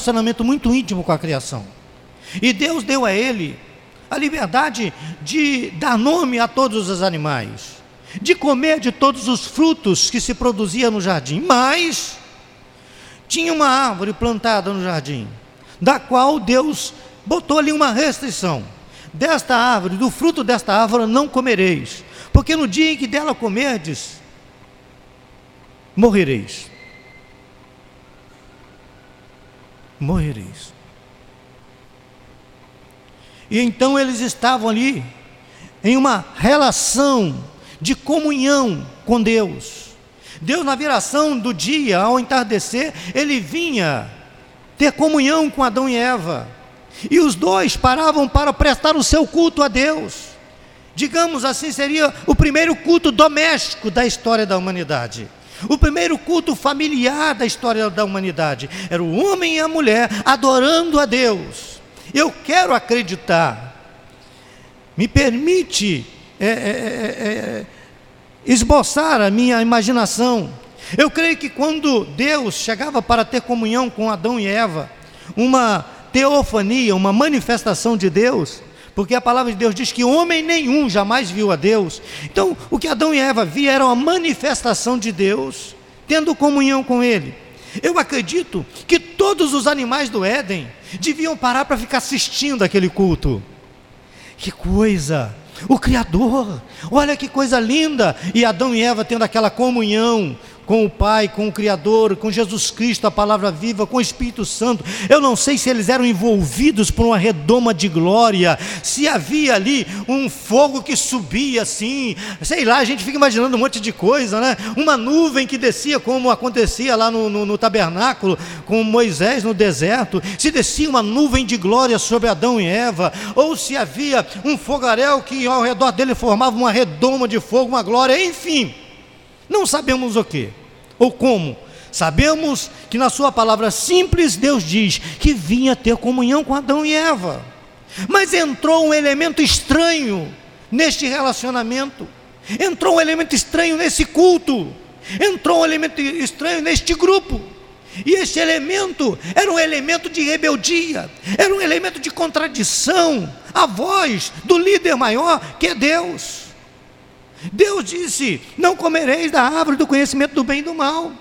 relacionamento muito íntimo com a criação. E Deus deu a ele a liberdade de dar nome a todos os animais, de comer de todos os frutos que se produzia no jardim. Mas tinha uma árvore plantada no jardim, da qual Deus botou ali uma restrição. Desta árvore, do fruto desta árvore não comereis, porque no dia em que dela comerdes, morrereis. Morrereis. E então eles estavam ali em uma relação de comunhão com Deus. Deus, na viração do dia, ao entardecer, ele vinha ter comunhão com Adão e Eva. E os dois paravam para prestar o seu culto a Deus. Digamos assim, seria o primeiro culto doméstico da história da humanidade. O primeiro culto familiar da história da humanidade era o homem e a mulher adorando a Deus. Eu quero acreditar. Me permite é, é, é, é, esboçar a minha imaginação. Eu creio que quando Deus chegava para ter comunhão com Adão e Eva, uma teofania, uma manifestação de Deus, porque a palavra de Deus diz que homem nenhum jamais viu a Deus. Então, o que Adão e Eva era uma manifestação de Deus, tendo comunhão com Ele. Eu acredito que todos os animais do Éden deviam parar para ficar assistindo aquele culto. Que coisa! O Criador, olha que coisa linda! E Adão e Eva tendo aquela comunhão, com o Pai, com o Criador, com Jesus Cristo, a palavra viva, com o Espírito Santo. Eu não sei se eles eram envolvidos por uma redoma de glória, se havia ali um fogo que subia assim, sei lá, a gente fica imaginando um monte de coisa, né? Uma nuvem que descia, como acontecia lá no, no, no tabernáculo com Moisés no deserto, se descia uma nuvem de glória sobre Adão e Eva, ou se havia um fogaréu que ao redor dele formava uma redoma de fogo, uma glória, enfim. Não sabemos o que ou como. Sabemos que na sua palavra simples Deus diz que vinha ter comunhão com Adão e Eva. Mas entrou um elemento estranho neste relacionamento. Entrou um elemento estranho nesse culto. Entrou um elemento estranho neste grupo. E esse elemento era um elemento de rebeldia, era um elemento de contradição à voz do líder maior, que é Deus. Deus disse: Não comereis da árvore do conhecimento do bem e do mal.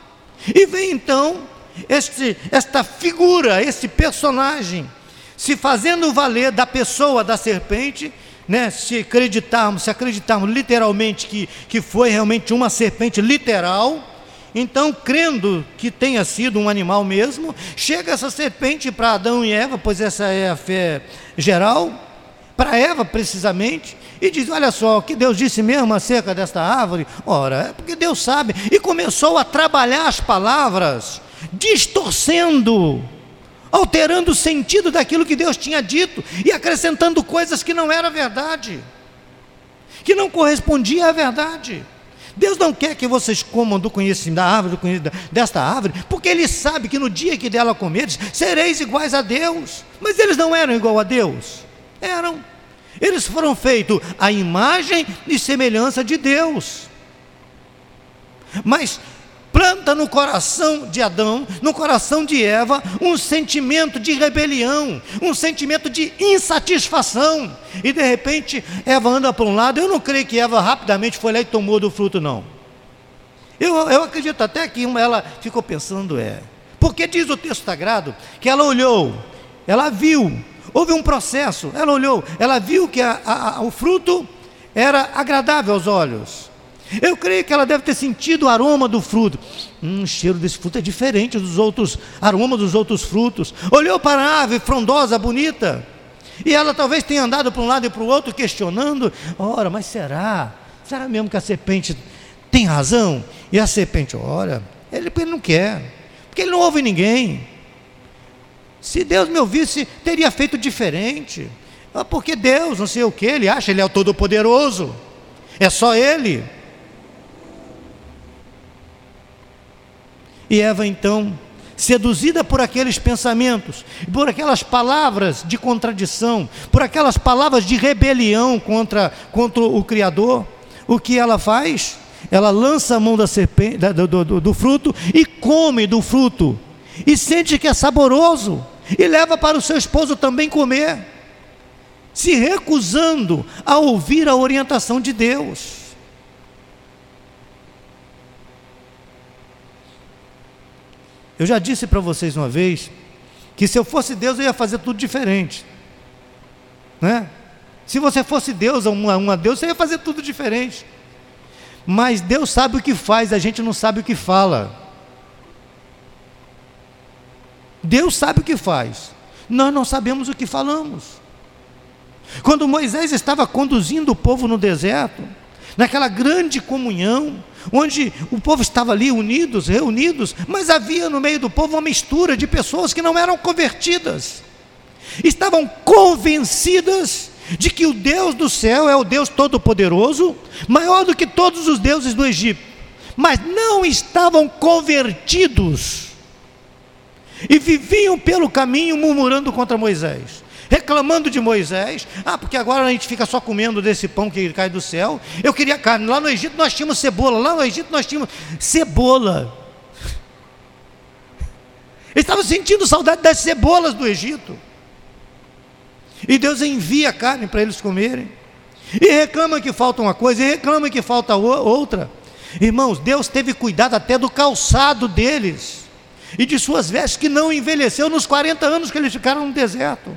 E vem então este, esta figura, esse personagem, se fazendo valer da pessoa da serpente, né, se acreditarmos, se acreditarmos literalmente que, que foi realmente uma serpente literal, então, crendo que tenha sido um animal mesmo, chega essa serpente para Adão e Eva, pois essa é a fé geral, para Eva precisamente, e diz: Olha só, o que Deus disse mesmo acerca desta árvore? Ora, é porque Deus sabe. E começou a trabalhar as palavras, distorcendo, alterando o sentido daquilo que Deus tinha dito e acrescentando coisas que não era verdade, que não correspondia à verdade. Deus não quer que vocês comam do conhecimento da árvore, do conhecimento desta árvore, porque Ele sabe que no dia que dela comeres, sereis iguais a Deus. Mas eles não eram igual a Deus, eram. Eles foram feitos à imagem e semelhança de Deus. Mas planta no coração de Adão, no coração de Eva, um sentimento de rebelião, um sentimento de insatisfação. E de repente, Eva anda para um lado. Eu não creio que Eva rapidamente foi lá e tomou do fruto, não. Eu, eu acredito até que ela ficou pensando, é. Porque diz o texto sagrado que ela olhou, ela viu Houve um processo, ela olhou, ela viu que a, a, o fruto era agradável aos olhos. Eu creio que ela deve ter sentido o aroma do fruto. Hum, o cheiro desse fruto é diferente dos outros aromas dos outros frutos. Olhou para a árvore frondosa, bonita. E ela talvez tenha andado para um lado e para o outro questionando: ora, mas será? Será mesmo que a serpente tem razão? E a serpente, ora, ele, ele não quer, porque ele não ouve ninguém. Se Deus me ouvisse, teria feito diferente. Ah, porque Deus, não sei o que, ele acha, ele é o Todo-Poderoso. É só ele. E Eva então, seduzida por aqueles pensamentos, por aquelas palavras de contradição, por aquelas palavras de rebelião contra, contra o Criador, o que ela faz? Ela lança a mão da serpente, do, do, do fruto e come do fruto e sente que é saboroso e leva para o seu esposo também comer, se recusando a ouvir a orientação de Deus. Eu já disse para vocês uma vez que se eu fosse Deus eu ia fazer tudo diferente, né? Se você fosse Deus, uma, uma Deus, você ia fazer tudo diferente. Mas Deus sabe o que faz, a gente não sabe o que fala. Deus sabe o que faz, nós não sabemos o que falamos. Quando Moisés estava conduzindo o povo no deserto, naquela grande comunhão, onde o povo estava ali unidos, reunidos, mas havia no meio do povo uma mistura de pessoas que não eram convertidas, estavam convencidas de que o Deus do céu é o Deus Todo-Poderoso, maior do que todos os deuses do Egito, mas não estavam convertidos e viviam pelo caminho murmurando contra Moisés, reclamando de Moisés. Ah, porque agora a gente fica só comendo desse pão que cai do céu. Eu queria carne. Lá no Egito nós tínhamos cebola, lá no Egito nós tínhamos cebola. Eles estavam sentindo saudade das cebolas do Egito. E Deus envia carne para eles comerem. E reclama que falta uma coisa, e reclama que falta outra. Irmãos, Deus teve cuidado até do calçado deles e de suas vestes que não envelheceu nos 40 anos que eles ficaram no deserto.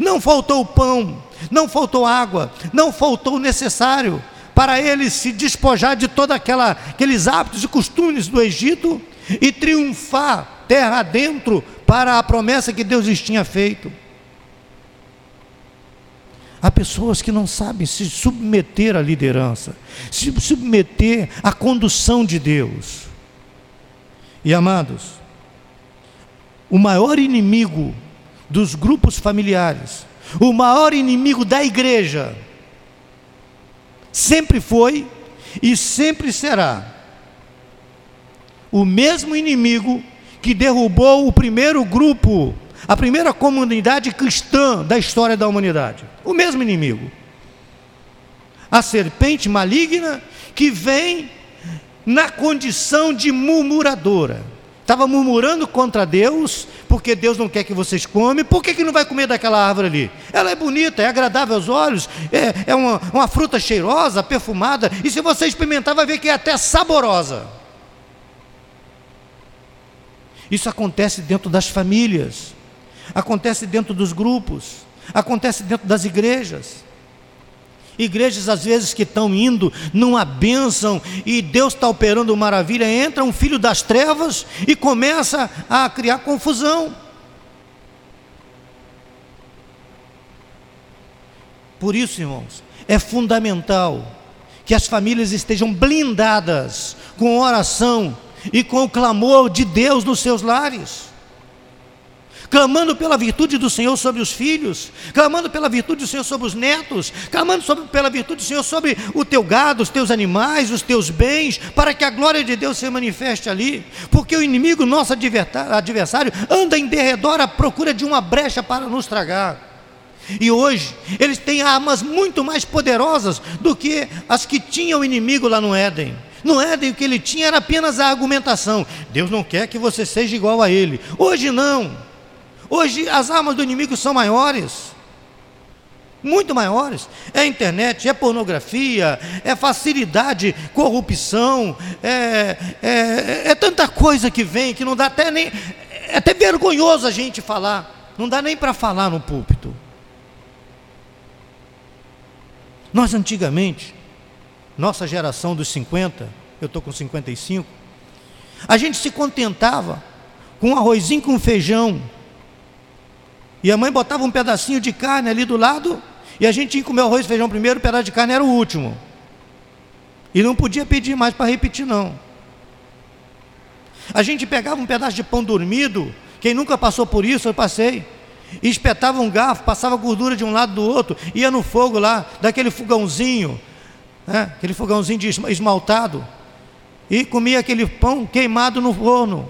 Não faltou pão, não faltou água, não faltou o necessário para eles se despojar de todos aqueles hábitos e costumes do Egito e triunfar terra adentro para a promessa que Deus lhes tinha feito. Há pessoas que não sabem se submeter à liderança, se submeter à condução de Deus. E amados, o maior inimigo dos grupos familiares, o maior inimigo da igreja, sempre foi e sempre será o mesmo inimigo que derrubou o primeiro grupo a primeira comunidade cristã da história da humanidade. O mesmo inimigo. A serpente maligna que vem na condição de murmuradora. Estava murmurando contra Deus, porque Deus não quer que vocês comem, por que, que não vai comer daquela árvore ali? Ela é bonita, é agradável aos olhos, é, é uma, uma fruta cheirosa, perfumada, e se você experimentar, vai ver que é até saborosa. Isso acontece dentro das famílias acontece dentro dos grupos, acontece dentro das igrejas. Igrejas às vezes que estão indo numa bênção e Deus está operando maravilha, entra um filho das trevas e começa a criar confusão. Por isso, irmãos, é fundamental que as famílias estejam blindadas com oração e com o clamor de Deus nos seus lares clamando pela virtude do Senhor sobre os filhos, clamando pela virtude do Senhor sobre os netos, clamando sobre, pela virtude do Senhor sobre o teu gado, os teus animais, os teus bens, para que a glória de Deus se manifeste ali, porque o inimigo, nosso adversário, anda em derredor à procura de uma brecha para nos tragar. E hoje eles têm armas muito mais poderosas do que as que tinha o inimigo lá no Éden. No Éden o que ele tinha era apenas a argumentação. Deus não quer que você seja igual a ele. Hoje não. Hoje as armas do inimigo são maiores, muito maiores. É internet, é pornografia, é facilidade, corrupção, é, é, é tanta coisa que vem que não dá até nem. É até vergonhoso a gente falar. Não dá nem para falar no púlpito. Nós antigamente, nossa geração dos 50, eu estou com 55, a gente se contentava com um arrozinho com feijão, e a mãe botava um pedacinho de carne ali do lado, e a gente que comer arroz e feijão primeiro, o pedaço de carne era o último. E não podia pedir mais para repetir, não. A gente pegava um pedaço de pão dormido, quem nunca passou por isso, eu passei. E espetava um garfo, passava gordura de um lado do outro, ia no fogo lá, daquele fogãozinho, né, aquele fogãozinho de esmaltado, e comia aquele pão queimado no forno.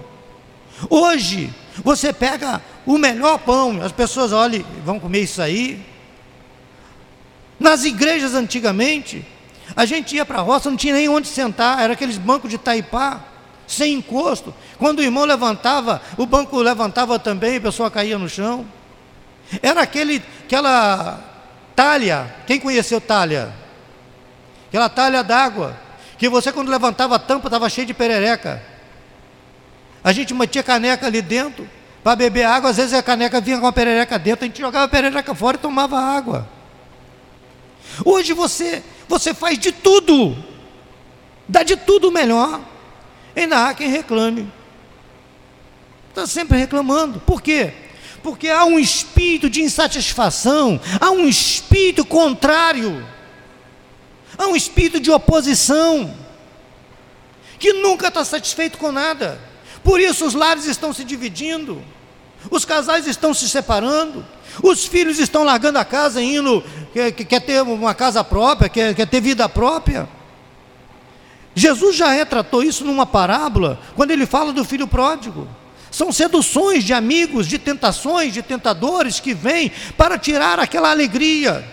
Hoje, você pega o melhor pão, as pessoas olham, vão comer isso aí. Nas igrejas antigamente, a gente ia para a roça, não tinha nem onde sentar, era aqueles bancos de taipá, sem encosto. Quando o irmão levantava, o banco levantava também, a pessoa caía no chão. Era aquele, aquela talha, quem conheceu talha? Aquela talha d'água, que você quando levantava a tampa estava cheia de perereca. A gente mantinha caneca ali dentro para beber água, às vezes a caneca vinha com a perereca dentro, a gente jogava a perereca fora e tomava água. Hoje você, você faz de tudo, dá de tudo melhor. Ainda há quem reclame. Está sempre reclamando. Por quê? Porque há um espírito de insatisfação, há um espírito contrário, há um espírito de oposição, que nunca está satisfeito com nada. Por isso os lares estão se dividindo, os casais estão se separando, os filhos estão largando a casa, indo, quer, quer ter uma casa própria, quer, quer ter vida própria. Jesus já retratou isso numa parábola, quando ele fala do filho pródigo. São seduções de amigos, de tentações, de tentadores que vêm para tirar aquela alegria.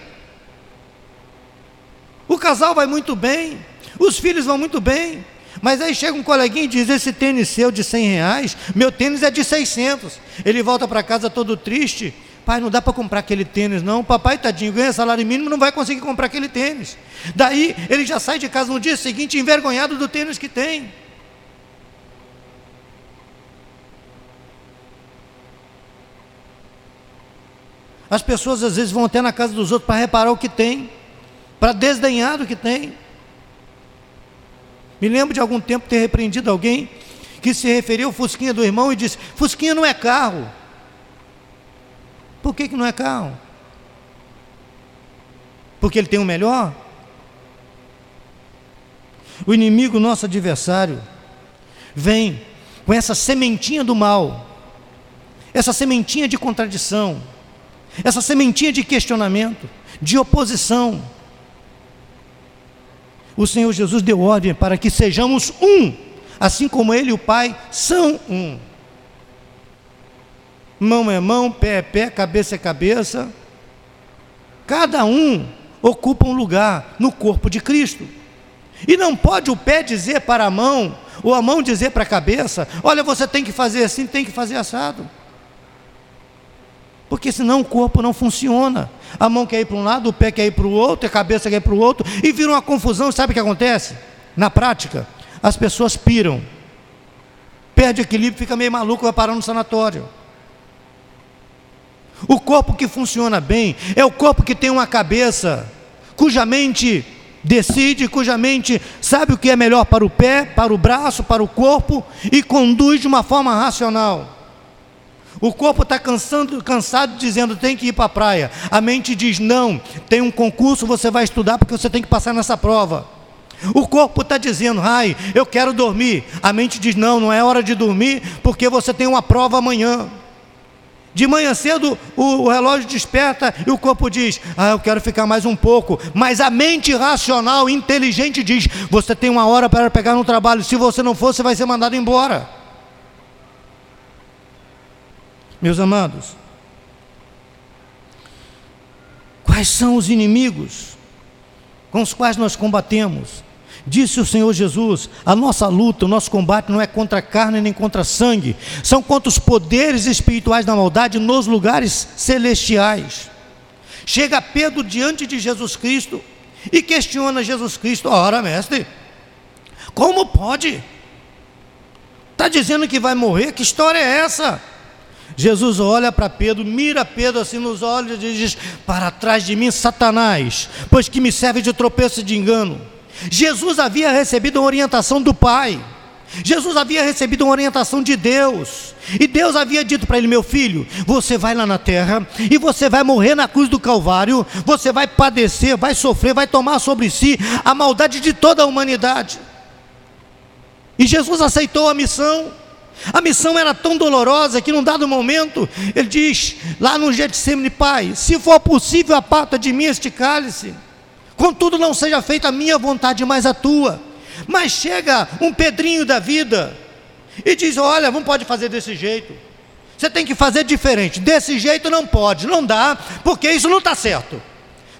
O casal vai muito bem, os filhos vão muito bem, mas aí chega um coleguinha e diz: Esse tênis seu de 100 reais, meu tênis é de 600. Ele volta para casa todo triste, Pai, não dá para comprar aquele tênis, não. Papai, tadinho, ganha salário mínimo, não vai conseguir comprar aquele tênis. Daí ele já sai de casa no dia seguinte envergonhado do tênis que tem. As pessoas às vezes vão até na casa dos outros para reparar o que tem, para desdenhar do que tem. Me lembro de algum tempo ter repreendido alguém que se referiu ao Fusquinha do irmão e disse: Fusquinha não é carro. Por que, que não é carro? Porque ele tem o melhor? O inimigo, nosso adversário, vem com essa sementinha do mal, essa sementinha de contradição, essa sementinha de questionamento, de oposição. O Senhor Jesus deu ordem para que sejamos um, assim como Ele e o Pai são um. Mão é mão, pé é pé, cabeça é cabeça. Cada um ocupa um lugar no corpo de Cristo. E não pode o pé dizer para a mão, ou a mão dizer para a cabeça: olha, você tem que fazer assim, tem que fazer assado. Porque senão o corpo não funciona. A mão quer ir para um lado, o pé quer ir para o outro, a cabeça quer ir para o outro, e vira uma confusão. Sabe o que acontece? Na prática, as pessoas piram, perde equilíbrio, fica meio maluco, vai parar no sanatório. O corpo que funciona bem é o corpo que tem uma cabeça, cuja mente decide, cuja mente sabe o que é melhor para o pé, para o braço, para o corpo e conduz de uma forma racional. O corpo está cansando, cansado dizendo tem que ir para a praia. A mente diz não, tem um concurso, você vai estudar porque você tem que passar nessa prova. O corpo está dizendo, ai, eu quero dormir. A mente diz não, não é hora de dormir porque você tem uma prova amanhã. De manhã cedo o, relógio desperta e o corpo diz: Ah, eu quero ficar mais um pouco. Mas a mente racional, inteligente, diz: Você tem uma hora para pegar no trabalho. Se você não for, você vai ser mandado embora. Meus amados, quais são os inimigos com os quais nós combatemos? Disse o Senhor Jesus: a nossa luta, o nosso combate não é contra carne nem contra sangue, são contra os poderes espirituais da maldade nos lugares celestiais. Chega Pedro diante de Jesus Cristo e questiona Jesus Cristo: ora, mestre, como pode? Está dizendo que vai morrer? Que história é essa? Jesus olha para Pedro, mira Pedro assim nos olhos e diz: Para trás de mim, Satanás, pois que me serve de tropeço e de engano. Jesus havia recebido uma orientação do Pai. Jesus havia recebido uma orientação de Deus. E Deus havia dito para ele: Meu filho, você vai lá na terra e você vai morrer na cruz do Calvário. Você vai padecer, vai sofrer, vai tomar sobre si a maldade de toda a humanidade. E Jesus aceitou a missão. A missão era tão dolorosa que num dado momento ele diz lá no Getsemane, Pai, se for possível aparta de mim este cálice. Contudo, não seja feita a minha vontade, mas a tua. Mas chega um Pedrinho da vida e diz: Olha, não pode fazer desse jeito. Você tem que fazer diferente. Desse jeito não pode, não dá, porque isso não está certo.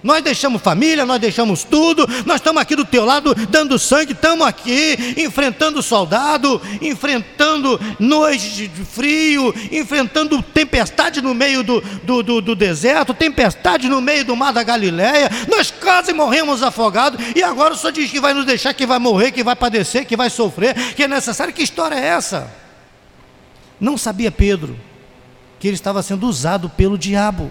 Nós deixamos família, nós deixamos tudo, nós estamos aqui do teu lado dando sangue, estamos aqui enfrentando soldado, enfrentando noite de frio, enfrentando tempestade no meio do, do, do, do deserto, tempestade no meio do mar da Galileia, nós quase morremos afogados, e agora o Senhor diz que vai nos deixar, que vai morrer, que vai padecer, que vai sofrer, que é necessário. Que história é essa? Não sabia Pedro que ele estava sendo usado pelo diabo.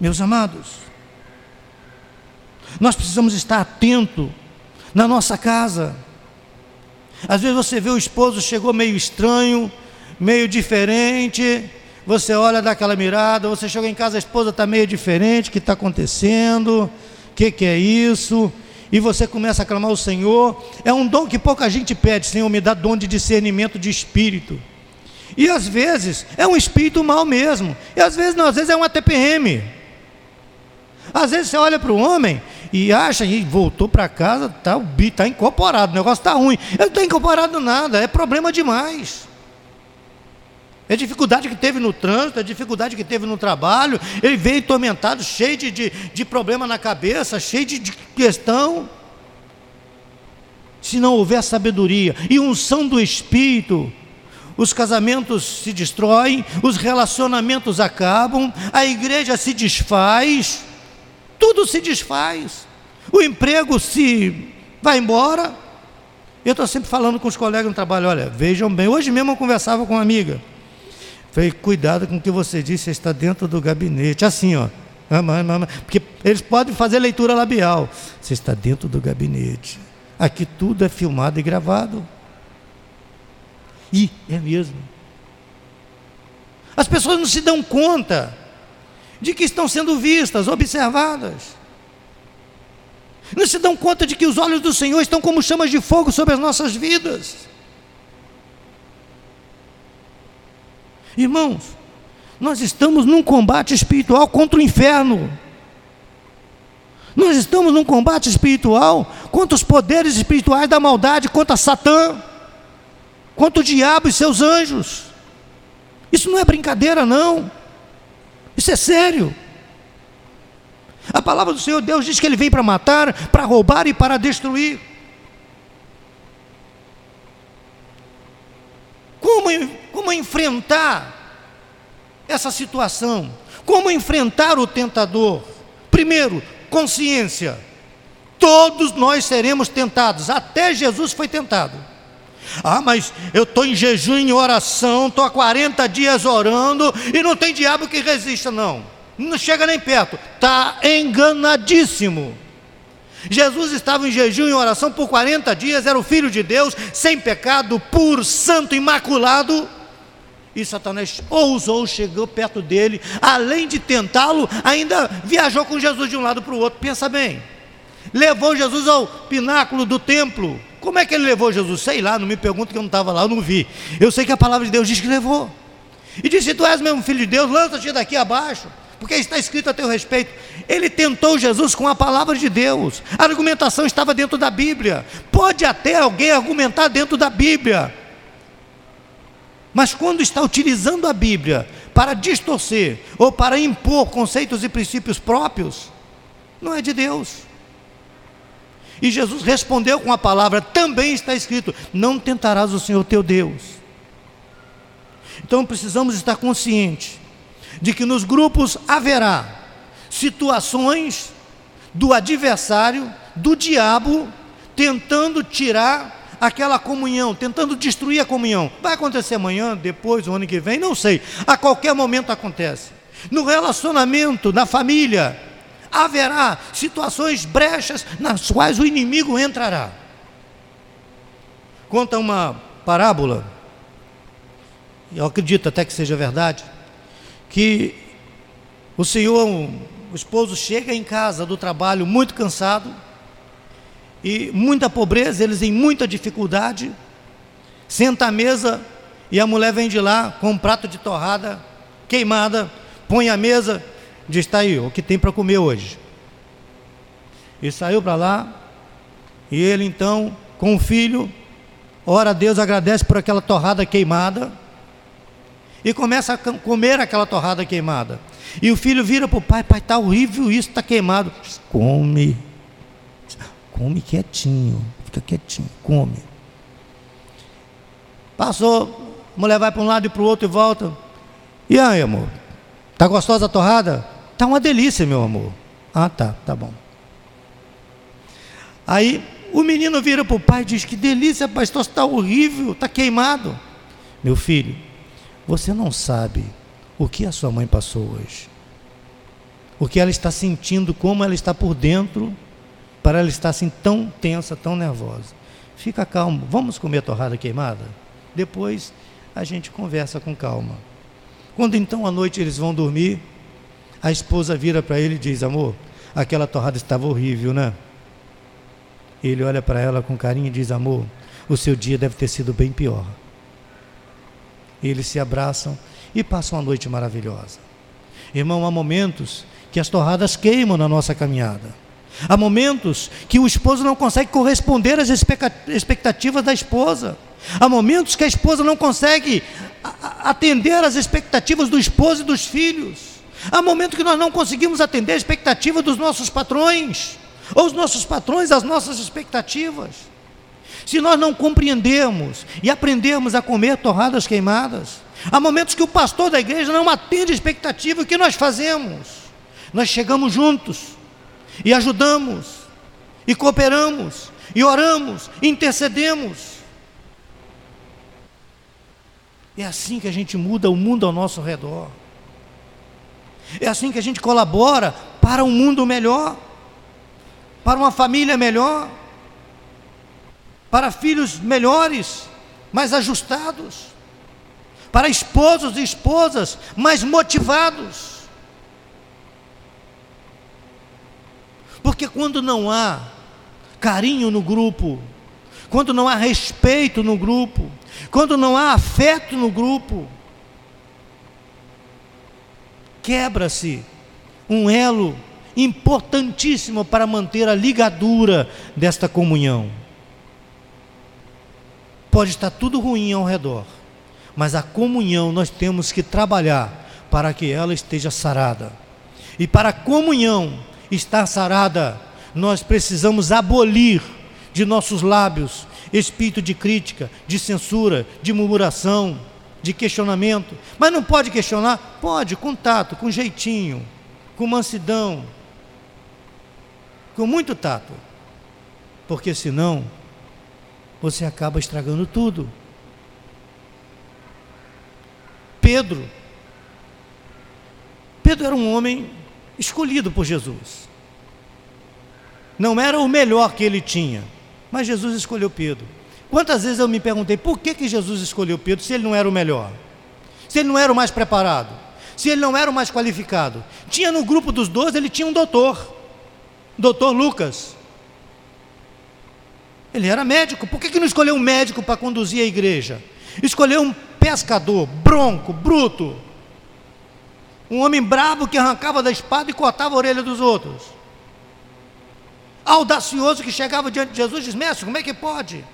Meus amados, nós precisamos estar atento na nossa casa. Às vezes você vê o esposo chegou meio estranho, meio diferente, você olha daquela mirada, você chega em casa, a esposa está meio diferente, o que está acontecendo? O que, que é isso? E você começa a clamar ao Senhor. É um dom que pouca gente pede, Senhor, me dá dom de discernimento de espírito. E às vezes é um espírito mau mesmo. E às vezes não, às vezes é uma TPM. Às vezes você olha para o homem e acha, e voltou para casa, está tá incorporado, o negócio está ruim. Ele não está incorporado nada, é problema demais. É dificuldade que teve no trânsito, é dificuldade que teve no trabalho. Ele veio tormentado, cheio de, de, de problema na cabeça, cheio de, de questão. Se não houver sabedoria e unção do Espírito, os casamentos se destroem, os relacionamentos acabam, a igreja se desfaz tudo se desfaz. O emprego se vai embora. Eu estou sempre falando com os colegas no trabalho, olha, vejam bem, hoje mesmo eu conversava com uma amiga. Falei, cuidado com o que você disse, você está dentro do gabinete. Assim, ó. Porque eles podem fazer leitura labial. Você está dentro do gabinete. Aqui tudo é filmado e gravado. E é mesmo. As pessoas não se dão conta de que estão sendo vistas, observadas. Não se dão conta de que os olhos do Senhor estão como chamas de fogo sobre as nossas vidas. Irmãos, nós estamos num combate espiritual contra o inferno. Nós estamos num combate espiritual contra os poderes espirituais da maldade, contra Satã, contra o diabo e seus anjos. Isso não é brincadeira, não. Isso é sério. A palavra do Senhor Deus diz que Ele vem para matar, para roubar e para destruir. Como, como enfrentar essa situação? Como enfrentar o tentador? Primeiro, consciência. Todos nós seremos tentados, até Jesus foi tentado. Ah, mas eu estou em jejum, em oração, estou há 40 dias orando e não tem diabo que resista, não. Não chega nem perto. Está enganadíssimo. Jesus estava em jejum e oração por 40 dias, era o Filho de Deus, sem pecado, puro, santo, imaculado. E Satanás ousou, chegou perto dele, além de tentá-lo, ainda viajou com Jesus de um lado para o outro. Pensa bem, levou Jesus ao pináculo do templo, como é que ele levou Jesus? Sei lá, não me pergunta que eu não estava lá, eu não vi. Eu sei que a palavra de Deus diz que levou. E disse: Tu és mesmo filho de Deus, lança-te daqui abaixo, porque está escrito a teu respeito. Ele tentou Jesus com a palavra de Deus. A argumentação estava dentro da Bíblia. Pode até alguém argumentar dentro da Bíblia. Mas quando está utilizando a Bíblia para distorcer ou para impor conceitos e princípios próprios, não é de Deus. E Jesus respondeu com a palavra: também está escrito: não tentarás o Senhor teu Deus. Então precisamos estar conscientes de que nos grupos haverá situações do adversário, do diabo, tentando tirar aquela comunhão, tentando destruir a comunhão. Vai acontecer amanhã, depois, o ano que vem, não sei. A qualquer momento acontece. No relacionamento, na família, haverá situações brechas nas quais o inimigo entrará. Conta uma parábola, eu acredito até que seja verdade, que o senhor, o esposo chega em casa do trabalho muito cansado, e muita pobreza, eles em muita dificuldade, senta à mesa e a mulher vem de lá com um prato de torrada queimada, põe a mesa diz: está aí, o que tem para comer hoje. E saiu para lá, e ele então, com o filho, ora a Deus, agradece por aquela torrada queimada. e começa a comer aquela torrada queimada. E o filho vira para o pai: pai, está horrível isso, está queimado. Come, come quietinho, fica quietinho, come. Passou, a mulher vai para um lado e para o outro e volta. E aí, amor? Tá gostosa a torrada? Tá uma delícia, meu amor. Ah, tá, tá bom. Aí o menino vira para o pai e diz: Que delícia, pastor, está horrível, está queimado. Meu filho, você não sabe o que a sua mãe passou hoje. O que ela está sentindo, como ela está por dentro, para ela estar assim tão tensa, tão nervosa. Fica calmo, vamos comer torrada queimada? Depois a gente conversa com calma. Quando então à noite eles vão dormir, a esposa vira para ele e diz: Amor, aquela torrada estava horrível, né? Ele olha para ela com carinho e diz: Amor, o seu dia deve ter sido bem pior. Eles se abraçam e passam uma noite maravilhosa. Irmão, há momentos que as torradas queimam na nossa caminhada. Há momentos que o esposo não consegue corresponder às expectativas da esposa. Há momentos que a esposa não consegue atender às expectativas do esposo e dos filhos. Há momentos que nós não conseguimos atender a expectativa dos nossos patrões, ou os nossos patrões às nossas expectativas. Se nós não compreendermos e aprendermos a comer torradas queimadas, há momentos que o pastor da igreja não atende a expectativa, o que nós fazemos? Nós chegamos juntos e ajudamos, e cooperamos, e oramos, e intercedemos. É assim que a gente muda o mundo ao nosso redor. É assim que a gente colabora para um mundo melhor, para uma família melhor para filhos melhores, mais ajustados, para esposos e esposas mais motivados. Porque quando não há carinho no grupo, quando não há respeito no grupo, quando não há afeto no grupo, quebra-se um elo importantíssimo para manter a ligadura desta comunhão. Pode estar tudo ruim ao redor, mas a comunhão nós temos que trabalhar para que ela esteja sarada. E para a comunhão estar sarada, nós precisamos abolir de nossos lábios espírito de crítica, de censura, de murmuração, de questionamento. Mas não pode questionar? Pode, com tato, com jeitinho, com mansidão, com muito tato. Porque senão você acaba estragando tudo. Pedro. Pedro era um homem escolhido por Jesus. Não era o melhor que ele tinha, mas Jesus escolheu Pedro. Quantas vezes eu me perguntei por que, que Jesus escolheu Pedro se ele não era o melhor? Se ele não era o mais preparado? Se ele não era o mais qualificado? Tinha no grupo dos doze, ele tinha um doutor, doutor Lucas. Ele era médico. Por que, que não escolheu um médico para conduzir a igreja? Escolheu um pescador, bronco, bruto. Um homem brabo que arrancava da espada e cortava a orelha dos outros. Audacioso que chegava diante de Jesus e diz: Mestre, como é que pode?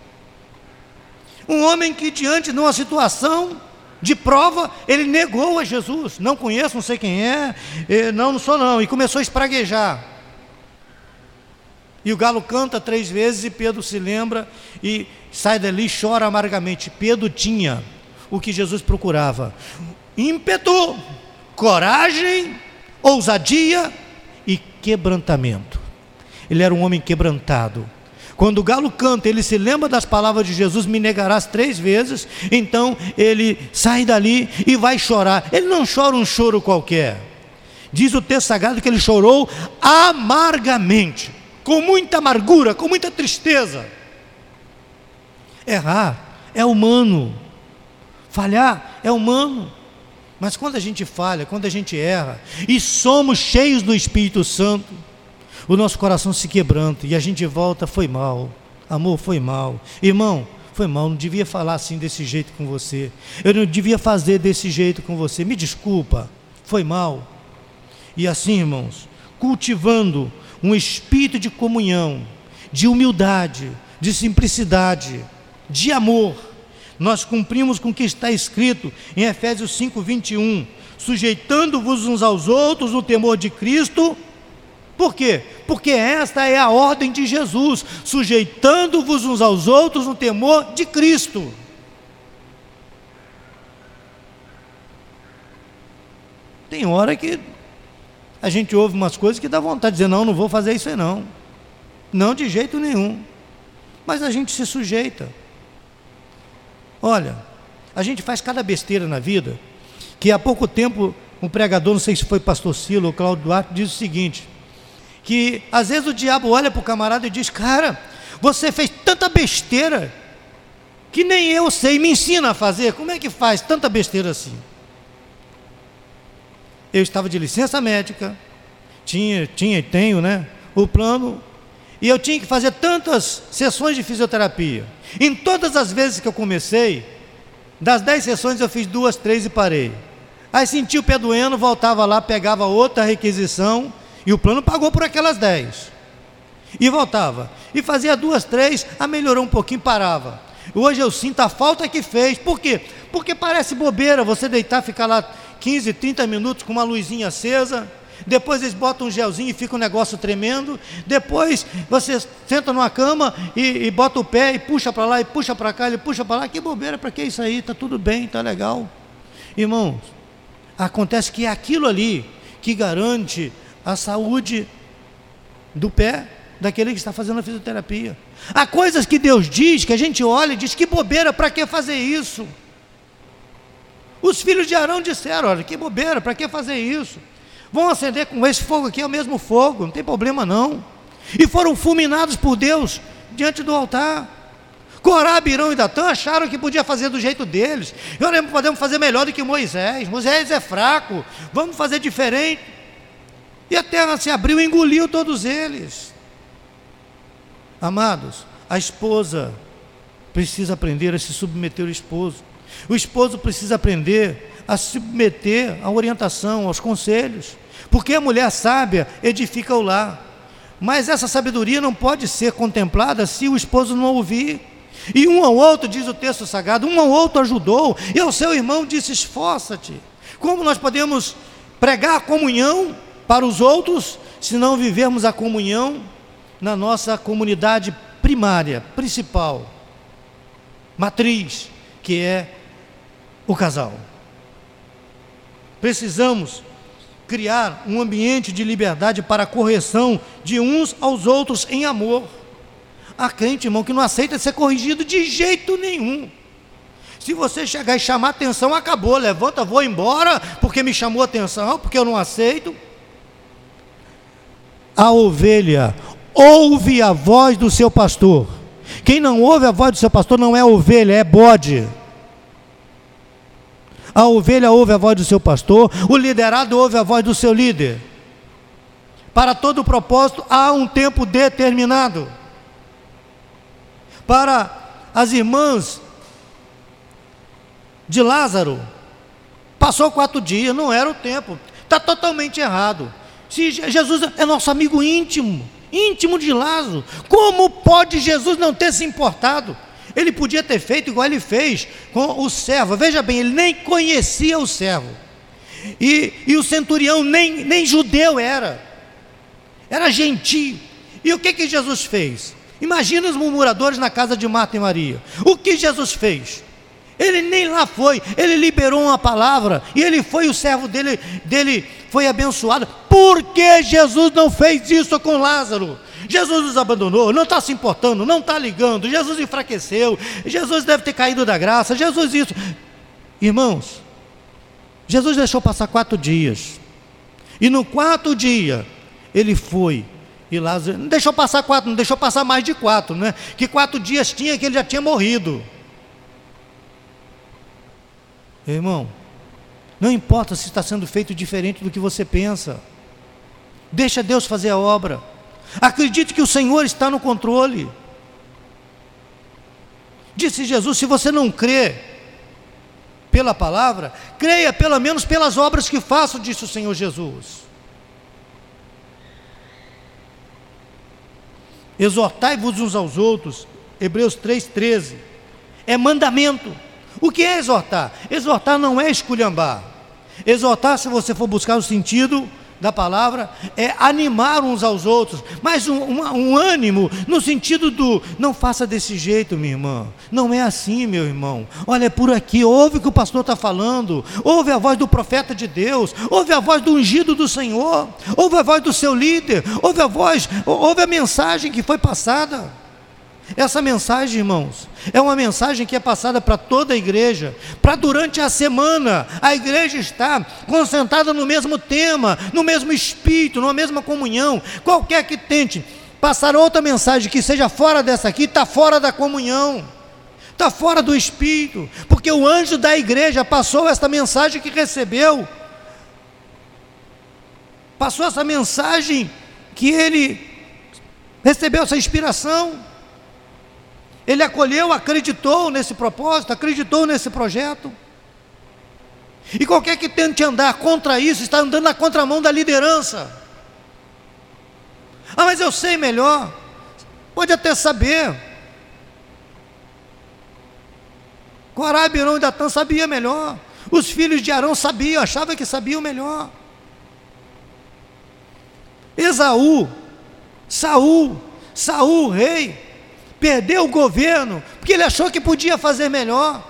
Um homem que, diante de uma situação de prova, ele negou a Jesus. Não conheço, não sei quem é, não, não sou não. E começou a espraguejar. E o galo canta três vezes e Pedro se lembra e sai dali e chora amargamente. Pedro tinha o que Jesus procurava: ímpeto, coragem, ousadia e quebrantamento. Ele era um homem quebrantado. Quando o galo canta, ele se lembra das palavras de Jesus: Me negarás três vezes. Então ele sai dali e vai chorar. Ele não chora um choro qualquer. Diz o texto sagrado que ele chorou amargamente com muita amargura, com muita tristeza. Errar é humano, falhar é humano. Mas quando a gente falha, quando a gente erra, e somos cheios do Espírito Santo, o nosso coração se quebranta e a gente volta, foi mal, amor, foi mal, irmão, foi mal, não devia falar assim desse jeito com você, eu não devia fazer desse jeito com você, me desculpa, foi mal. E assim, irmãos, cultivando um espírito de comunhão, de humildade, de simplicidade, de amor, nós cumprimos com o que está escrito em Efésios 5, 21, sujeitando-vos uns aos outros no temor de Cristo. Por quê? Porque esta é a ordem de Jesus, sujeitando-vos uns aos outros no temor de Cristo. Tem hora que a gente ouve umas coisas que dá vontade de dizer: não, não vou fazer isso aí não. Não de jeito nenhum. Mas a gente se sujeita. Olha, a gente faz cada besteira na vida, que há pouco tempo um pregador, não sei se foi pastor Silo ou Cláudio Duarte, diz o seguinte: que às vezes o diabo olha para o camarada e diz, cara, você fez tanta besteira que nem eu sei, me ensina a fazer. Como é que faz tanta besteira assim? Eu estava de licença médica, tinha, tinha e tenho, né? O plano e eu tinha que fazer tantas sessões de fisioterapia. Em todas as vezes que eu comecei, das dez sessões eu fiz duas, três e parei. Aí senti o pé doendo, voltava lá, pegava outra requisição e o plano pagou por aquelas dez. E voltava. E fazia duas, três, a melhorou um pouquinho, parava. Hoje eu sinto a falta que fez. Por quê? Porque parece bobeira você deitar, ficar lá 15, 30 minutos com uma luzinha acesa depois eles botam um gelzinho e fica um negócio tremendo. Depois você senta numa cama e, e bota o pé e puxa para lá e puxa para cá, ele puxa para lá. Que bobeira, para que isso aí? Está tudo bem, está legal. Irmãos, acontece que é aquilo ali que garante a saúde do pé daquele que está fazendo a fisioterapia. Há coisas que Deus diz, que a gente olha e diz: que bobeira, para que fazer isso? Os filhos de Arão disseram: olha, que bobeira, para que fazer isso? Vão acender com esse fogo aqui, é o mesmo fogo, não tem problema não. E foram fulminados por Deus diante do altar. Corá, Birão e Datã acharam que podia fazer do jeito deles. Eu podemos fazer melhor do que Moisés. Moisés é fraco, vamos fazer diferente. E a terra se abriu e engoliu todos eles. Amados, a esposa precisa aprender a se submeter ao esposo. O esposo precisa aprender a se submeter à orientação, aos conselhos. Porque a mulher sábia edifica o lar. Mas essa sabedoria não pode ser contemplada se o esposo não ouvir. E um ao outro, diz o texto sagrado, um ao outro ajudou, e ao seu irmão disse: esforça-te. Como nós podemos pregar a comunhão para os outros se não vivermos a comunhão na nossa comunidade primária, principal, matriz, que é o casal? Precisamos criar um ambiente de liberdade para a correção de uns aos outros em amor. Há crente, irmão, que não aceita ser corrigido de jeito nenhum. Se você chegar e chamar atenção, acabou, levanta, vou embora, porque me chamou atenção, porque eu não aceito. A ovelha ouve a voz do seu pastor. Quem não ouve a voz do seu pastor não é ovelha, é bode. A ovelha ouve a voz do seu pastor, o liderado ouve a voz do seu líder. Para todo propósito há um tempo determinado. Para as irmãs de Lázaro, passou quatro dias, não era o tempo, está totalmente errado. Se Jesus é nosso amigo íntimo, íntimo de Lázaro, como pode Jesus não ter se importado? Ele podia ter feito igual ele fez com o servo. Veja bem, ele nem conhecia o servo. E, e o centurião nem, nem judeu era. Era gentio. E o que, que Jesus fez? Imagina os murmuradores na casa de Marta e Maria. O que Jesus fez? Ele nem lá foi, ele liberou uma palavra e ele foi, o servo dele, dele foi abençoado. Por que Jesus não fez isso com Lázaro? Jesus nos abandonou, não está se importando, não está ligando, Jesus enfraqueceu, Jesus deve ter caído da graça, Jesus isso. Irmãos, Jesus deixou passar quatro dias, e no quarto dia, ele foi, e Lázaro, não deixou passar quatro, não deixou passar mais de quatro, né? Que quatro dias tinha que ele já tinha morrido. Irmão, não importa se está sendo feito diferente do que você pensa, deixa Deus fazer a obra. Acredite que o Senhor está no controle. Disse Jesus: se você não crê pela palavra, creia pelo menos pelas obras que faço, disse o Senhor Jesus. Exortai-vos uns aos outros, Hebreus 3,13. É mandamento. O que é exortar? Exortar não é esculhambar. Exortar, se você for buscar o sentido da palavra, é animar uns aos outros, mas um, um, um, ânimo no sentido do não faça desse jeito, minha irmã. Não é assim, meu irmão. Olha, é por aqui, ouve o que o pastor está falando, ouve a voz do profeta de Deus, ouve a voz do ungido do Senhor, ouve a voz do seu líder, ouve a voz, ouve a mensagem que foi passada. Essa mensagem, irmãos, é uma mensagem que é passada para toda a igreja, para durante a semana a igreja estar concentrada no mesmo tema, no mesmo espírito, numa mesma comunhão. Qualquer que tente passar outra mensagem que seja fora dessa aqui, está fora da comunhão, está fora do espírito, porque o anjo da igreja passou esta mensagem que recebeu, passou essa mensagem que ele recebeu essa inspiração. Ele acolheu, acreditou nesse propósito, acreditou nesse projeto. E qualquer que tente andar contra isso, está andando na contramão da liderança. Ah, mas eu sei melhor. Pode até saber. Corá, Birão e Datã sabia melhor. Os filhos de Arão sabiam, achavam que sabiam melhor. Esaú, Saul, Saul, rei, perdeu o governo, porque ele achou que podia fazer melhor.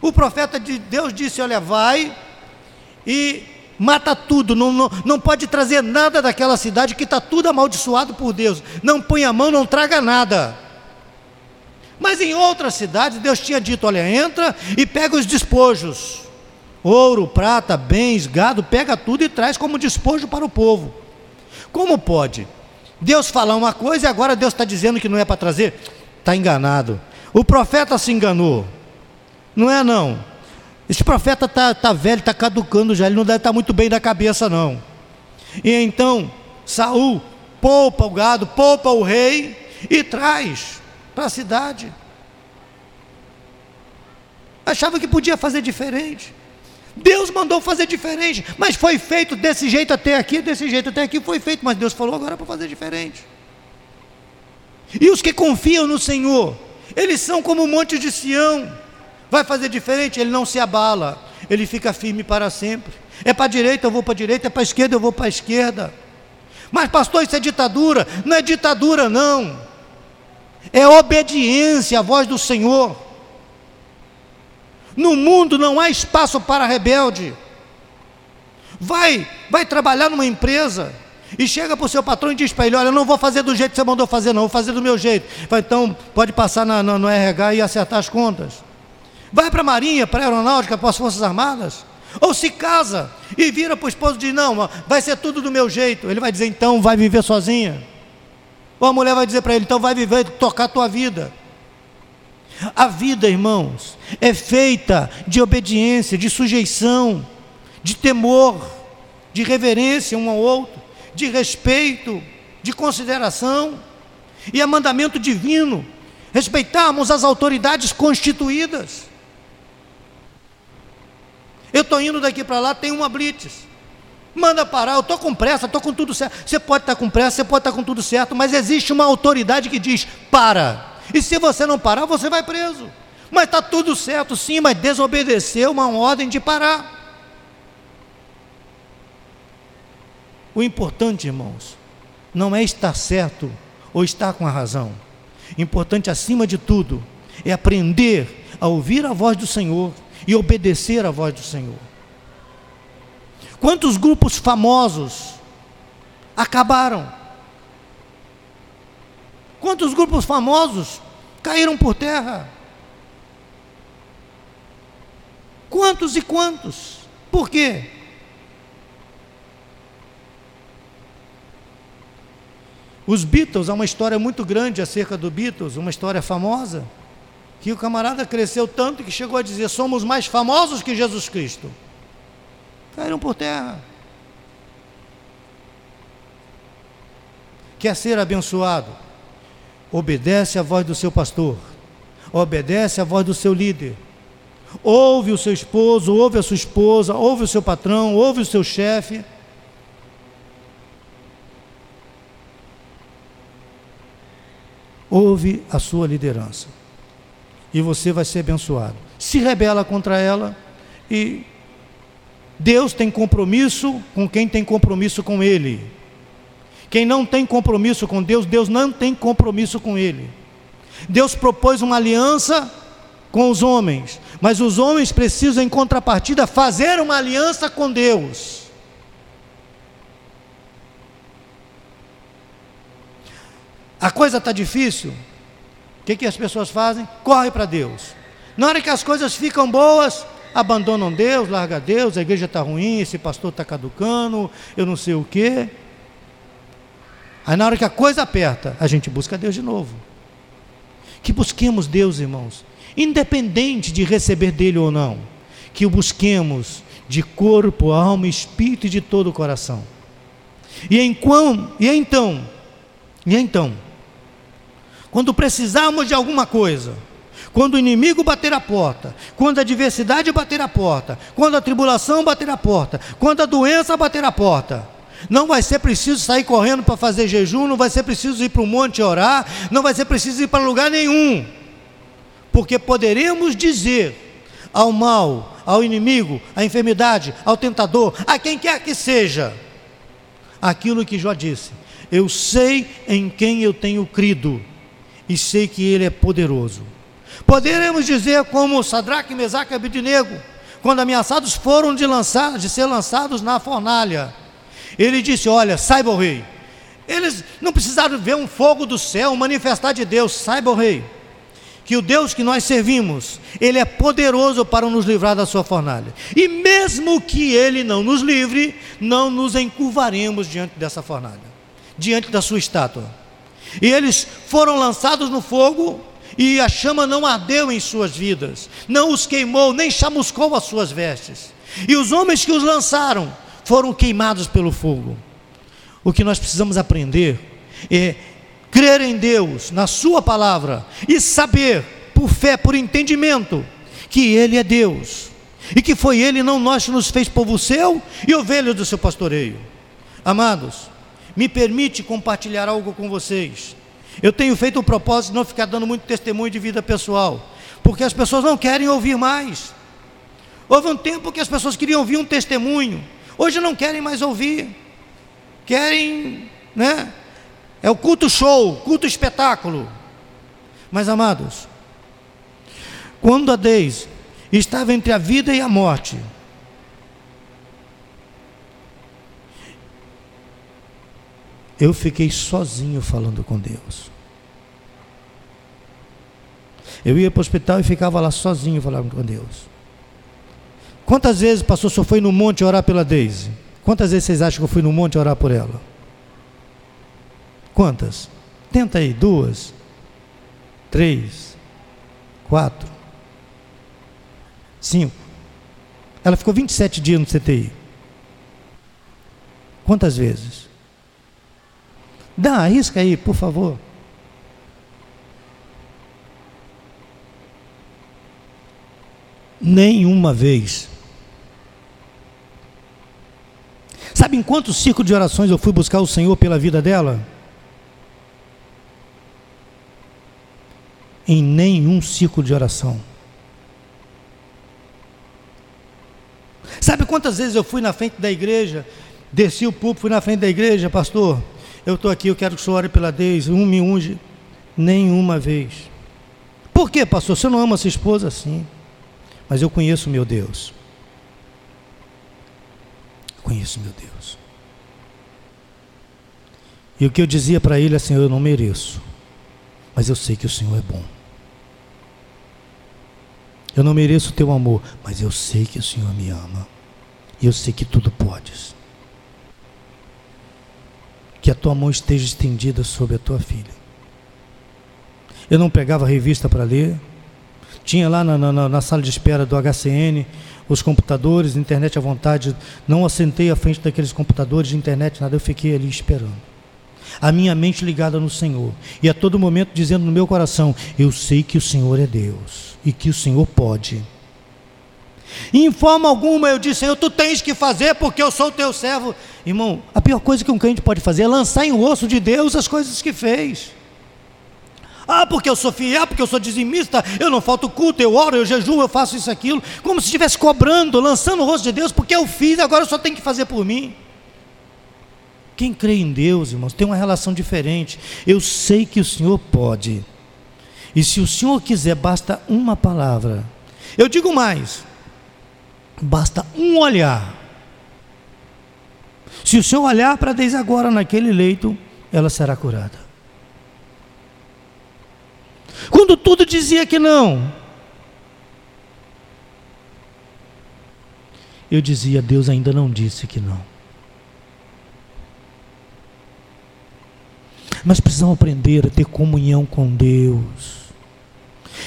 O profeta de Deus disse: Olha, vai e mata tudo, não, não, não pode trazer nada daquela cidade que está tudo amaldiçoado por Deus. Não põe a mão, não traga nada. Mas em outras cidades, Deus tinha dito: Olha, entra e pega os despojos: ouro, prata, bens, gado, pega tudo e traz como despojo para o povo. Como pode? Deus fala uma coisa e agora Deus está dizendo que não é para trazer? Está enganado. O profeta se enganou. Não é não. Esse profeta está tá velho, está caducando já, ele não deve estar tá muito bem da cabeça, não. E então, Saul poupa o gado, poupa o rei e traz para a cidade. Achava que podia fazer diferente. Deus mandou fazer diferente, mas foi feito desse jeito até aqui, desse jeito até aqui foi feito, mas Deus falou agora para fazer diferente. E os que confiam no Senhor, eles são como o monte de Sião. Vai fazer diferente, ele não se abala, ele fica firme para sempre. É para a direita, eu vou para a direita, é para a esquerda, eu vou para a esquerda. Mas, pastor, isso é ditadura? Não é ditadura, não. É obediência à voz do Senhor. No mundo não há espaço para rebelde. Vai, vai trabalhar numa empresa e chega para o seu patrão e diz para ele: Olha, eu não vou fazer do jeito que você mandou fazer, não, vou fazer do meu jeito. Então pode passar na, no, no RH e acertar as contas. Vai para a Marinha, para a Aeronáutica, para as Forças Armadas. Ou se casa e vira para o esposo e diz: Não, vai ser tudo do meu jeito. Ele vai dizer: Então vai viver sozinha. Ou a mulher vai dizer para ele: Então vai viver, tocar a tua vida. A vida, irmãos, é feita de obediência, de sujeição, de temor, de reverência um ao outro, de respeito, de consideração. E é mandamento divino respeitarmos as autoridades constituídas. Eu estou indo daqui para lá, tem uma blitz. Manda parar, eu estou com pressa, estou com tudo certo. Você pode estar tá com pressa, você pode estar tá com tudo certo, mas existe uma autoridade que diz: para. E se você não parar, você vai preso. Mas está tudo certo, sim, mas desobedeceu uma ordem de parar. O importante, irmãos, não é estar certo ou estar com a razão. Importante, acima de tudo, é aprender a ouvir a voz do Senhor e obedecer a voz do Senhor. Quantos grupos famosos acabaram? Quantos grupos famosos caíram por terra? Quantos e quantos? Por quê? Os Beatles, há uma história muito grande acerca do Beatles, uma história famosa, que o camarada cresceu tanto que chegou a dizer: somos mais famosos que Jesus Cristo. Caíram por terra. Quer ser abençoado? Obedece à voz do seu pastor, obedece à voz do seu líder. Ouve o seu esposo, ouve a sua esposa, ouve o seu patrão, ouve o seu chefe. Ouve a sua liderança. E você vai ser abençoado. se rebela contra ela e Deus tem compromisso com quem tem compromisso com Ele. Quem não tem compromisso com Deus, Deus não tem compromisso com Ele. Deus propôs uma aliança com os homens, mas os homens precisam, em contrapartida, fazer uma aliança com Deus. A coisa está difícil, o que, que as pessoas fazem? Corre para Deus. Na hora que as coisas ficam boas, abandonam Deus, larga Deus, a igreja está ruim, esse pastor está caducando, eu não sei o quê. Aí na hora que a coisa aperta, a gente busca Deus de novo. Que busquemos Deus, irmãos, independente de receber dele ou não, que o busquemos de corpo, alma, espírito e de todo o coração. E, enquanto, e então, e então, quando precisarmos de alguma coisa, quando o inimigo bater a porta, quando a adversidade bater a porta, quando a tribulação bater a porta, quando a doença bater a porta, não vai ser preciso sair correndo para fazer jejum, não vai ser preciso ir para o monte orar, não vai ser preciso ir para lugar nenhum, porque poderemos dizer ao mal, ao inimigo, à enfermidade, ao tentador, a quem quer que seja, aquilo que Jó disse: Eu sei em quem eu tenho crido e sei que Ele é poderoso. Poderemos dizer como Sadraque, Mesaque e Abidinego, quando ameaçados foram de, lançar, de ser lançados na fornalha. Ele disse: Olha, saiba o rei. Eles não precisaram ver um fogo do céu, manifestar de Deus, saiba o rei, que o Deus que nós servimos, Ele é poderoso para nos livrar da sua fornalha. E mesmo que Ele não nos livre, não nos encurvaremos diante dessa fornalha, diante da sua estátua. E eles foram lançados no fogo, e a chama não ardeu em suas vidas, não os queimou, nem chamuscou as suas vestes. E os homens que os lançaram foram queimados pelo fogo. O que nós precisamos aprender é crer em Deus, na Sua palavra, e saber, por fé, por entendimento, que Ele é Deus, e que foi Ele, não nós, que nos fez povo seu e ovelha do seu pastoreio. Amados, me permite compartilhar algo com vocês. Eu tenho feito o propósito de não ficar dando muito testemunho de vida pessoal, porque as pessoas não querem ouvir mais. Houve um tempo que as pessoas queriam ouvir um testemunho, hoje não querem mais ouvir, querem, né? É o culto show, culto espetáculo. Mas amados, quando a Deus estava entre a vida e a morte, eu fiquei sozinho falando com Deus. Eu ia para o hospital e ficava lá sozinho falando com Deus. Quantas vezes, pastor, o senhor foi no monte orar pela Deise? Quantas vezes vocês acham que eu fui no monte orar por ela? Quantas? Tenta aí, duas, três, quatro, cinco. Ela ficou 27 dias no CTI. Quantas vezes? Dá, arrisca aí, por favor. Nenhuma vez. Sabe em quantos ciclos de orações eu fui buscar o Senhor pela vida dela? Em nenhum ciclo de oração. Sabe quantas vezes eu fui na frente da igreja, desci o púlpito, fui na frente da igreja, pastor, eu estou aqui, eu quero que o senhor ore pela Deise, um me unge. Nenhuma vez. Por quê, pastor? Você não ama sua esposa? Sim. Mas eu conheço meu Deus. Eu conheço meu Deus. E o que eu dizia para ele assim: eu não mereço. Mas eu sei que o Senhor é bom. Eu não mereço o teu amor, mas eu sei que o Senhor me ama. E eu sei que tudo podes que a tua mão esteja estendida sobre a tua filha. Eu não pegava revista para ler, tinha lá na, na, na, sala de espera do HCN os computadores, internet à vontade, não assentei à frente daqueles computadores de internet, nada, eu fiquei ali esperando. A minha mente ligada no Senhor, e a todo momento dizendo no meu coração: Eu sei que o Senhor é Deus e que o Senhor pode. Em forma alguma eu disse, Senhor, tu tens que fazer porque eu sou teu servo. Irmão, a pior coisa que um crente pode fazer é lançar em osso de Deus as coisas que fez. Ah, porque eu sou fiel, porque eu sou dizimista, eu não falto culto, eu oro, eu jejuo, eu faço isso, aquilo, como se estivesse cobrando, lançando o rosto de Deus, porque eu fiz, agora eu só tenho que fazer por mim. Quem crê em Deus, irmãos, tem uma relação diferente. Eu sei que o Senhor pode. E se o Senhor quiser, basta uma palavra. Eu digo mais: basta um olhar. Se o Senhor olhar para desde agora naquele leito, ela será curada. Quando tudo dizia que não, eu dizia: Deus ainda não disse que não. Mas precisamos aprender a ter comunhão com Deus.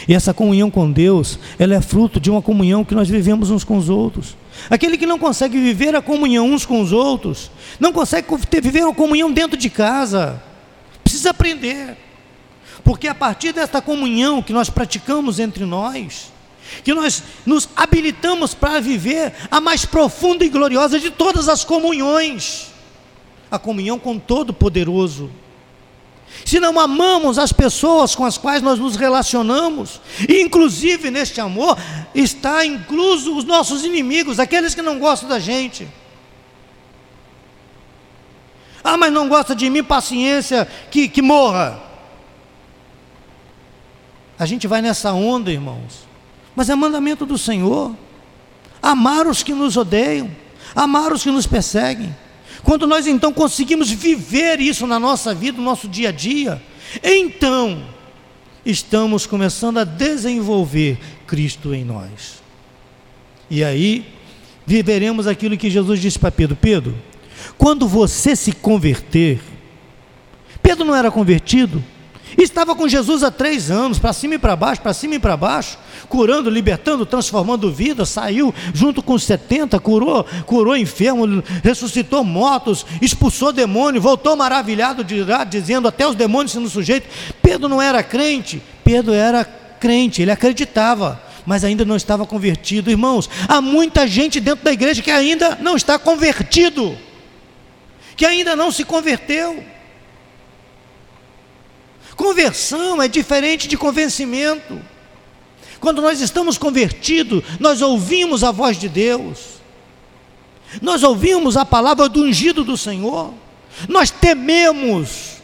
E essa comunhão com Deus, ela é fruto de uma comunhão que nós vivemos uns com os outros. Aquele que não consegue viver a comunhão uns com os outros, não consegue ter, viver uma comunhão dentro de casa, precisa aprender. Porque a partir desta comunhão que nós praticamos entre nós, que nós nos habilitamos para viver a mais profunda e gloriosa de todas as comunhões, a comunhão com Todo-Poderoso se não amamos as pessoas com as quais nós nos relacionamos, e inclusive neste amor está incluso os nossos inimigos, aqueles que não gostam da gente. Ah, mas não gosta de mim, paciência, que, que morra. A gente vai nessa onda, irmãos, mas é mandamento do Senhor: amar os que nos odeiam, amar os que nos perseguem. Quando nós então conseguimos viver isso na nossa vida, no nosso dia a dia, então estamos começando a desenvolver Cristo em nós. E aí viveremos aquilo que Jesus disse para Pedro: Pedro, quando você se converter, Pedro não era convertido, Estava com Jesus há três anos, para cima e para baixo, para cima e para baixo, curando, libertando, transformando vidas, saiu junto com os 70, curou, curou enfermo, ressuscitou mortos, expulsou demônio, voltou maravilhado de lá, dizendo até os demônios sendo sujeitos. Pedro não era crente, Pedro era crente, ele acreditava, mas ainda não estava convertido. Irmãos, há muita gente dentro da igreja que ainda não está convertido, que ainda não se converteu. Conversão é diferente de convencimento. Quando nós estamos convertidos, nós ouvimos a voz de Deus, nós ouvimos a palavra do ungido do Senhor, nós tememos,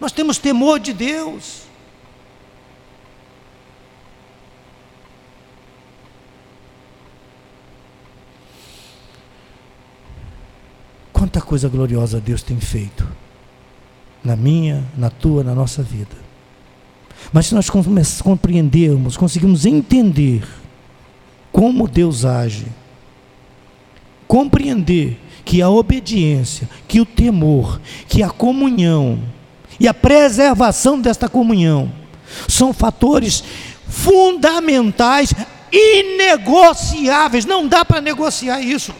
nós temos temor de Deus. Quanta coisa gloriosa Deus tem feito na minha, na tua, na nossa vida. Mas se nós compreendermos, conseguimos entender como Deus age, compreender que a obediência, que o temor, que a comunhão e a preservação desta comunhão são fatores fundamentais, inegociáveis. Não dá para negociar isso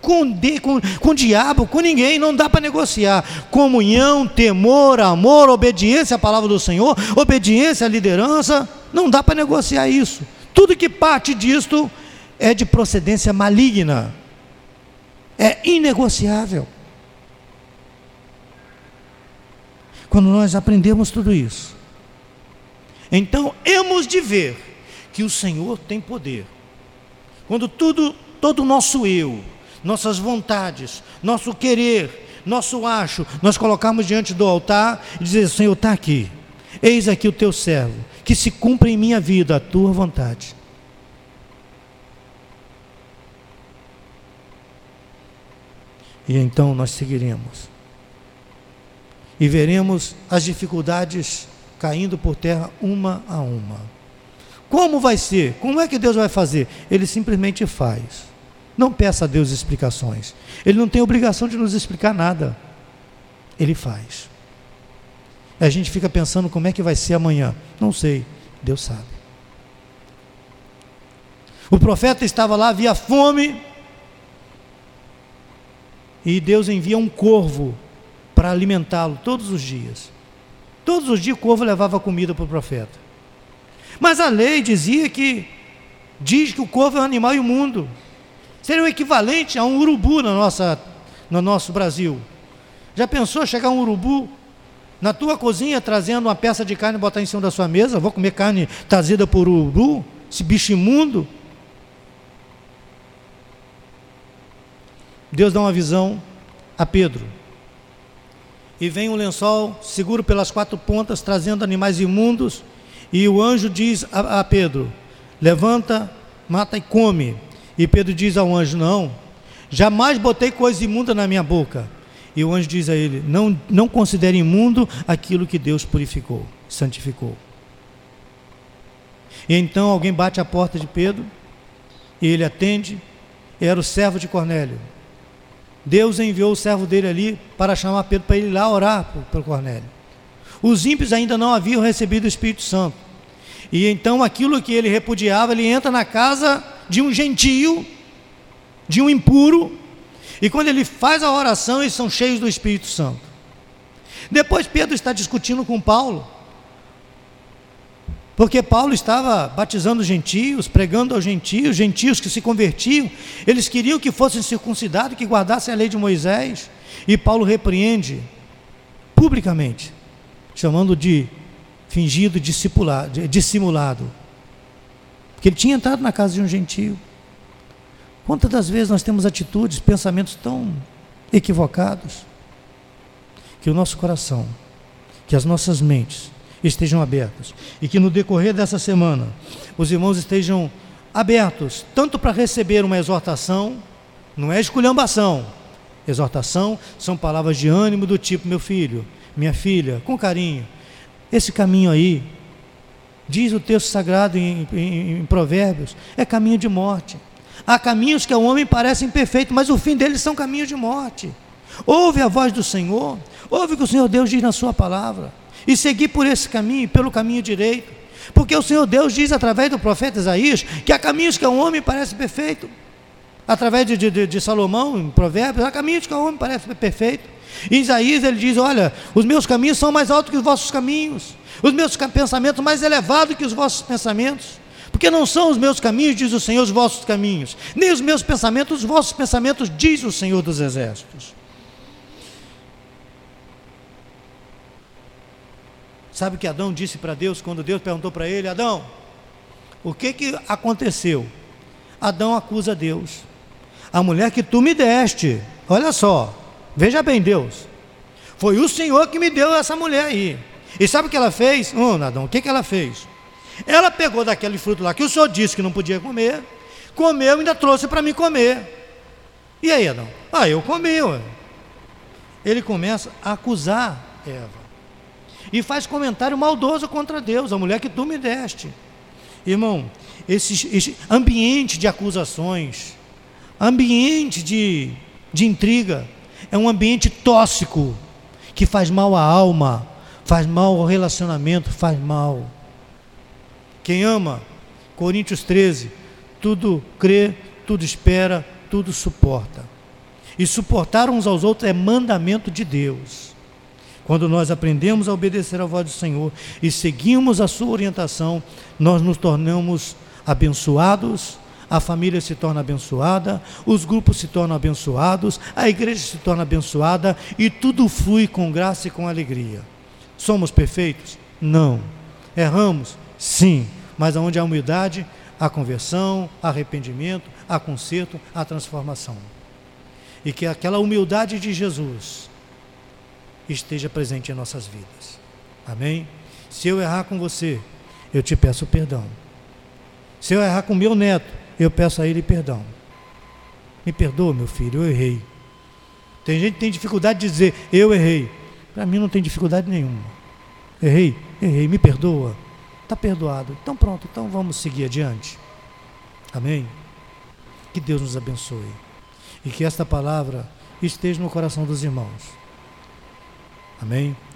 com, de, com, com o diabo, com ninguém, não dá para negociar. Comunhão, temor, amor, obediência à palavra do Senhor, obediência à liderança, não dá para negociar isso. Tudo que parte disto é de procedência maligna, é inegociável. Quando nós aprendemos tudo isso, então hemos de ver que o Senhor tem poder. Quando tudo, todo o nosso eu, nossas vontades, nosso querer, nosso acho, nós colocamos diante do altar e dizer: Senhor, está aqui, eis aqui o teu servo, que se cumpra em minha vida a tua vontade. E então nós seguiremos. E veremos as dificuldades caindo por terra uma a uma. Como vai ser? Como é que Deus vai fazer? Ele simplesmente faz. Não peça a Deus explicações. Ele não tem obrigação de nos explicar nada. Ele faz. A gente fica pensando como é que vai ser amanhã. Não sei. Deus sabe. O profeta estava lá, havia fome. E Deus envia um corvo para alimentá-lo todos os dias. Todos os dias o corvo levava comida para o profeta. Mas a lei dizia que diz que o corvo é um animal imundo. Seria o equivalente a um urubu na nossa, no nosso Brasil. Já pensou chegar um urubu na tua cozinha trazendo uma peça de carne e botar em cima da sua mesa? Vou comer carne trazida por urubu? Esse bicho imundo? Deus dá uma visão a Pedro. E vem um lençol seguro pelas quatro pontas, trazendo animais imundos. E o anjo diz a, a Pedro: Levanta, mata e come. E Pedro diz ao anjo: Não, jamais botei coisa imunda na minha boca. E o anjo diz a ele: Não, não considere imundo aquilo que Deus purificou, santificou. E então alguém bate a porta de Pedro, e ele atende, era o servo de Cornélio. Deus enviou o servo dele ali para chamar Pedro para ir lá orar para Cornélio. Os ímpios ainda não haviam recebido o Espírito Santo. E então aquilo que ele repudiava, ele entra na casa de um gentio, de um impuro, e quando ele faz a oração, eles são cheios do Espírito Santo. Depois Pedro está discutindo com Paulo. Porque Paulo estava batizando gentios, pregando aos gentios, gentios que se convertiam, eles queriam que fossem circuncidados, que guardassem a lei de Moisés. E Paulo repreende publicamente, chamando de fingido dissimulado. Porque ele tinha entrado na casa de um gentio. Quantas das vezes nós temos atitudes, pensamentos tão equivocados, que o nosso coração, que as nossas mentes, estejam abertos. E que no decorrer dessa semana os irmãos estejam abertos, tanto para receber uma exortação, não é esculhambação. Exortação são palavras de ânimo do tipo: meu filho, minha filha, com carinho, esse caminho aí, diz o texto sagrado em, em, em Provérbios, é caminho de morte. Há caminhos que ao homem parecem perfeitos, mas o fim deles são caminhos de morte. Ouve a voz do Senhor, ouve o que o Senhor Deus diz na Sua palavra e seguir por esse caminho, pelo caminho direito. Porque o Senhor Deus diz através do profeta Isaías que há caminhos que ao homem parece perfeito. Através de, de, de Salomão, em Provérbios, há caminhos que ao homem parece perfeito. Isaías ele diz: Olha, os meus caminhos são mais altos que os vossos caminhos, os meus pensamentos mais elevados que os vossos pensamentos. Porque não são os meus caminhos, diz o Senhor, os vossos caminhos, nem os meus pensamentos, os vossos pensamentos, diz o Senhor dos Exércitos. Sabe o que Adão disse para Deus quando Deus perguntou para ele: Adão, o que, que aconteceu? Adão acusa Deus. A mulher que tu me deste, olha só, veja bem, Deus, foi o Senhor que me deu essa mulher aí. E sabe o que ela fez? Hum, Adão, o que, que ela fez? Ela pegou daquele fruto lá que o Senhor disse que não podia comer, comeu e ainda trouxe para mim comer. E aí, Adão? Ah, eu comi. Ué. Ele começa a acusar Eva e faz comentário maldoso contra Deus, a mulher que tu me deste. Irmão, esse, esse ambiente de acusações, ambiente de, de intriga, é um ambiente tóxico que faz mal à alma, faz mal ao relacionamento, faz mal. Quem ama, Coríntios 13, tudo crê, tudo espera, tudo suporta. E suportar uns aos outros é mandamento de Deus. Quando nós aprendemos a obedecer à voz do Senhor e seguimos a sua orientação, nós nos tornamos abençoados, a família se torna abençoada, os grupos se tornam abençoados, a igreja se torna abençoada e tudo flui com graça e com alegria. Somos perfeitos? Não. Erramos? Sim. Mas onde há humildade, há conversão, há arrependimento, há conserto, há transformação. E que aquela humildade de Jesus esteja presente em nossas vidas. Amém? Se eu errar com você, eu te peço perdão. Se eu errar com meu neto, eu peço a ele perdão. Me perdoa, meu filho, eu errei. Tem gente que tem dificuldade de dizer, eu errei. Para mim não tem dificuldade nenhuma. Errei, errei, me perdoa. Está perdoado. Então pronto, então vamos seguir adiante. Amém? Que Deus nos abençoe. E que esta palavra esteja no coração dos irmãos. Amém?